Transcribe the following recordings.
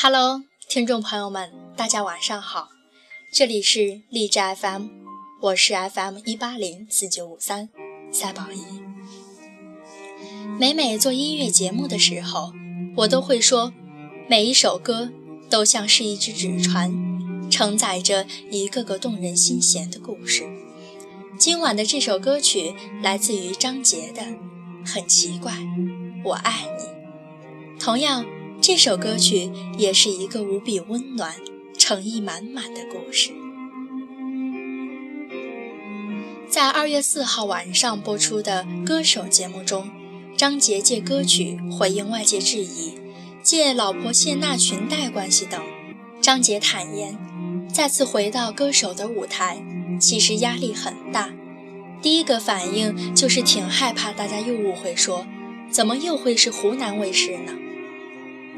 Hello，听众朋友们，大家晚上好，这里是励志 FM，我是 FM 一八零四九五三赛宝仪。每每做音乐节目的时候，我都会说，每一首歌都像是一只纸船，承载着一个个动人心弦的故事。今晚的这首歌曲来自于张杰的《很奇怪，我爱你》，同样。这首歌曲也是一个无比温暖、诚意满满的故事。在二月四号晚上播出的《歌手》节目中，张杰借歌曲回应外界质疑，借老婆谢娜裙带关系等。张杰坦言，再次回到歌手的舞台，其实压力很大。第一个反应就是挺害怕大家又误会，说怎么又会是湖南卫视呢？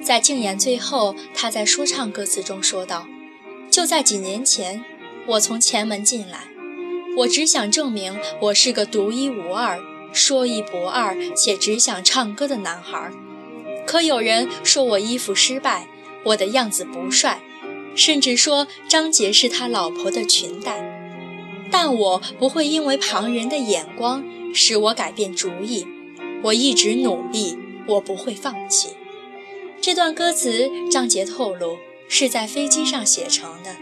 在竞演最后，他在说唱歌词中说道：“就在几年前，我从前门进来，我只想证明我是个独一无二、说一不二且只想唱歌的男孩。可有人说我衣服失败，我的样子不帅，甚至说张杰是他老婆的裙带。但我不会因为旁人的眼光使我改变主意，我一直努力，我不会放弃。”这段歌词，张杰透露是在飞机上写成的，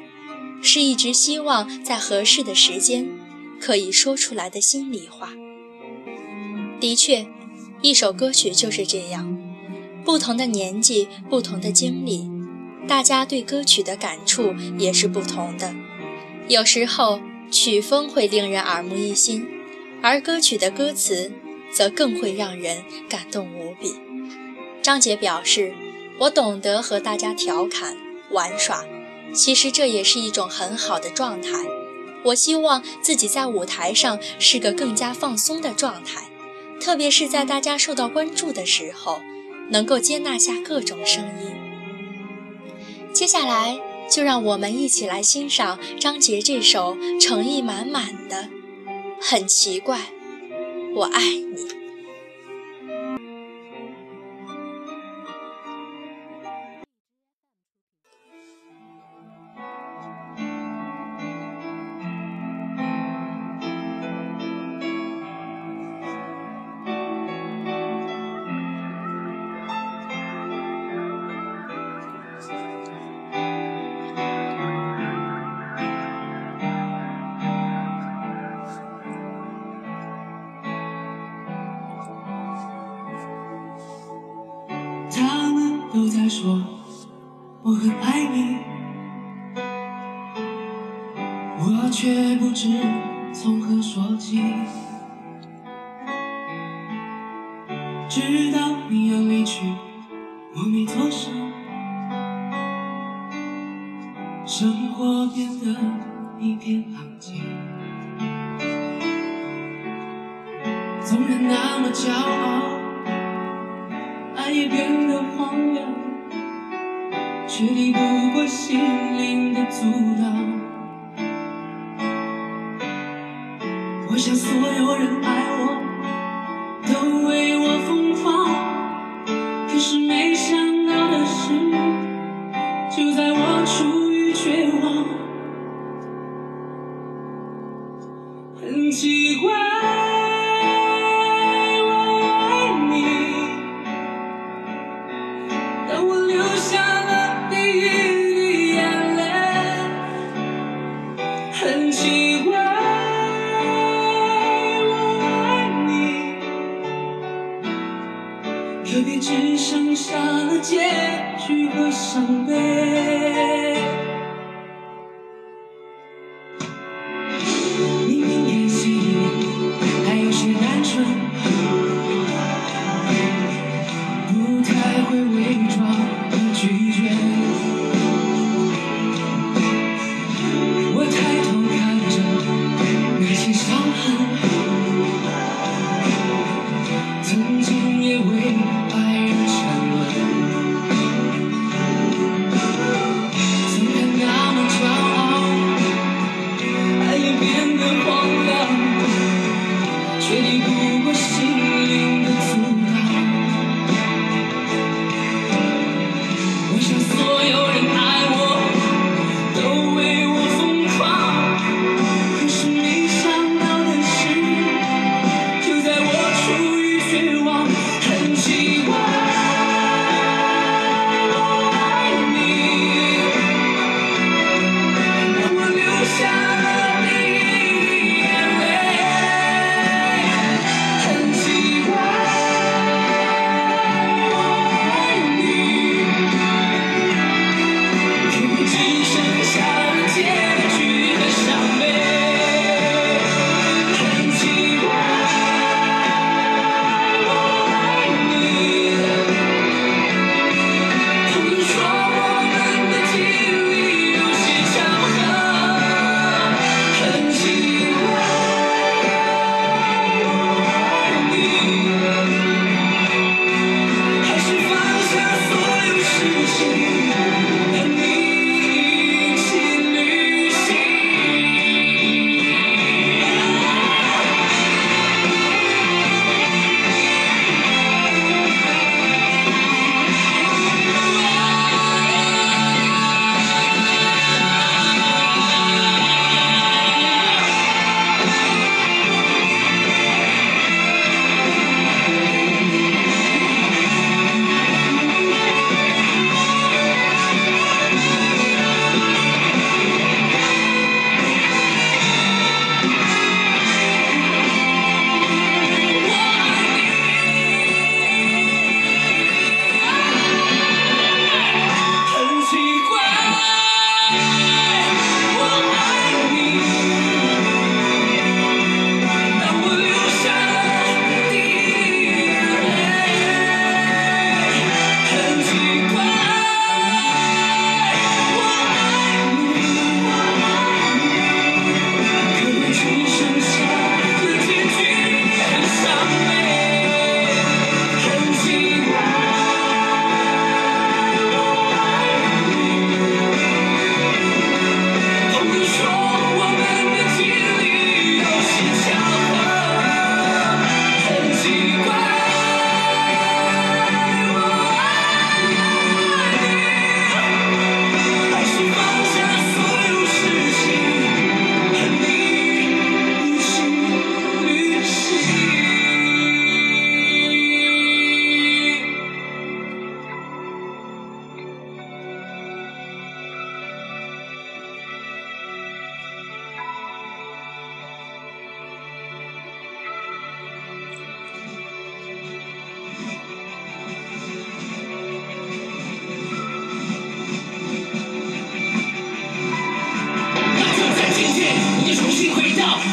是一直希望在合适的时间可以说出来的心里话。的确，一首歌曲就是这样，不同的年纪、不同的经历，大家对歌曲的感触也是不同的。有时候曲风会令人耳目一新，而歌曲的歌词则更会让人感动无比。张杰表示。我懂得和大家调侃玩耍，其实这也是一种很好的状态。我希望自己在舞台上是个更加放松的状态，特别是在大家受到关注的时候，能够接纳下各种声音。接下来，就让我们一起来欣赏张杰这首诚意满满的《很奇怪，我爱你》。说我很爱你，我却不知从何说起。直到你要离去，我没做声，生活变得一片狼藉。纵然那么骄傲。爱也变得荒凉，却抵不过心灵的阻挡。我想所有人爱我，都为我疯狂，可是没想到的是，就在我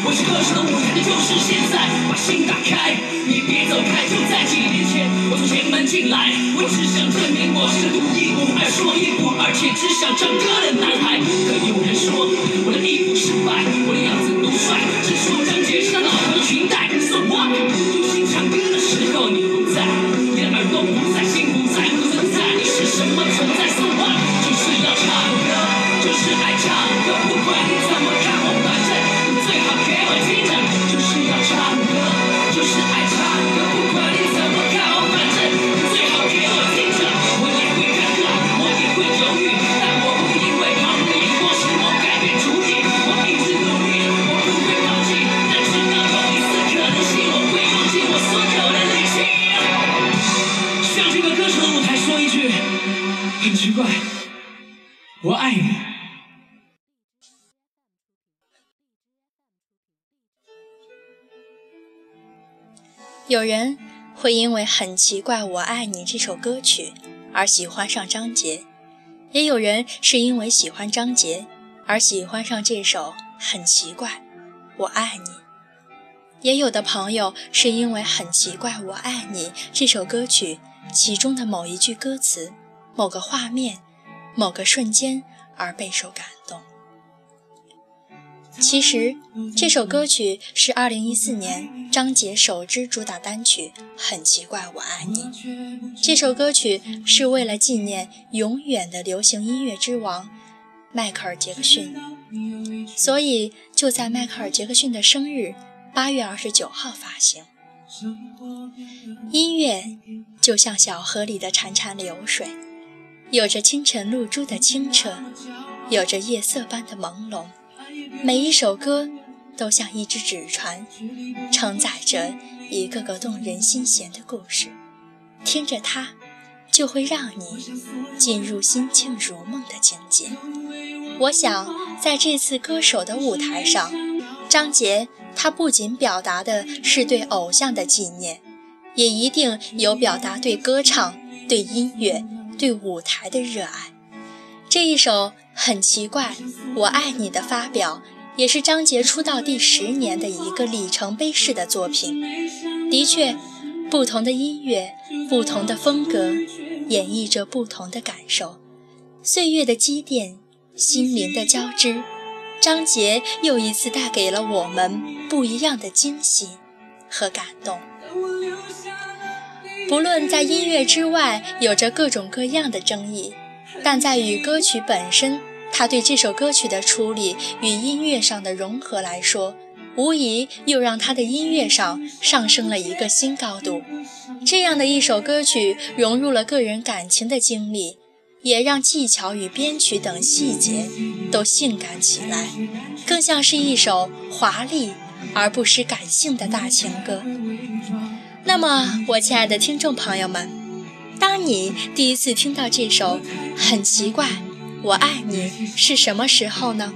我是歌手的舞台，就是现在，把心打开，你别走开。就在几年前，我从前门进来，我只想证明我是独一无二、说一不二，且只想唱歌的男孩。可有人说我的衣服失败，我的样子不帅，只说张杰是他老婆的裙带。So what？用心唱歌的时候你不在，你的耳朵不在，心不在，不存在，你是什么存在？So what？就是要唱歌，就是爱唱歌，不管你怎有人会因为很奇怪《我爱你》这首歌曲而喜欢上张杰，也有人是因为喜欢张杰而喜欢上这首很奇怪《我爱你》。也有的朋友是因为很奇怪《我爱你》这首歌曲其中的某一句歌词、某个画面、某个瞬间而备受感动。其实，这首歌曲是2014年张杰首支主打单曲《很奇怪我爱你》。这首歌曲是为了纪念永远的流行音乐之王迈克尔·杰克逊，所以就在迈克尔·杰克逊的生日8月29号发行。音乐就像小河里的潺潺流水，有着清晨露珠的清澈，有着夜色般的朦胧。每一首歌都像一只纸船，承载着一个个动人心弦的故事。听着它，就会让你进入心静如梦的境界。我想，在这次歌手的舞台上，张杰他不仅表达的是对偶像的纪念，也一定有表达对歌唱、对音乐、对舞台的热爱。这一首很奇怪，我爱你的发表，也是张杰出道第十年的一个里程碑式的作品。的确，不同的音乐，不同的风格，演绎着不同的感受。岁月的积淀，心灵的交织，张杰又一次带给了我们不一样的惊喜和感动。不论在音乐之外，有着各种各样的争议。但在与歌曲本身，他对这首歌曲的处理与音乐上的融合来说，无疑又让他的音乐上上升了一个新高度。这样的一首歌曲融入了个人感情的经历，也让技巧与编曲等细节都性感起来，更像是一首华丽而不失感性的大情歌。那么，我亲爱的听众朋友们。当你第一次听到这首《很奇怪我爱你》是什么时候呢？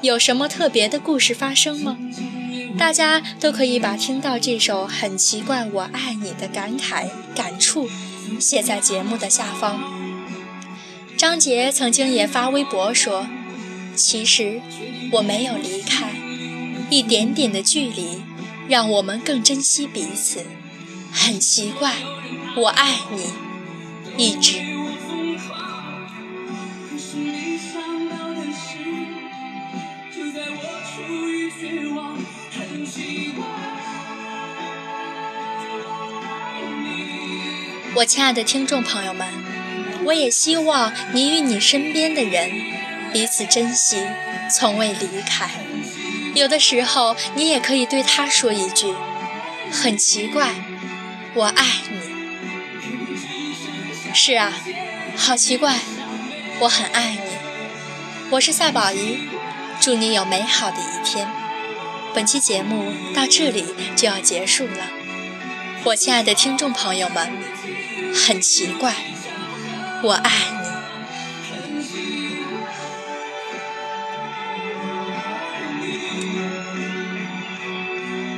有什么特别的故事发生吗？大家都可以把听到这首《很奇怪我爱你》的感慨感触写在节目的下方。张杰曾经也发微博说：“其实我没有离开，一点点的距离让我们更珍惜彼此。很奇怪，我爱你。”一直。我亲爱的听众朋友们，我也希望你与你身边的人彼此珍惜，从未离开。有的时候，你也可以对他说一句：“很奇怪，我爱你。”是啊，好奇怪，我很爱你。我是赛宝仪，祝你有美好的一天。本期节目到这里就要结束了，我亲爱的听众朋友们，很奇怪，我爱你。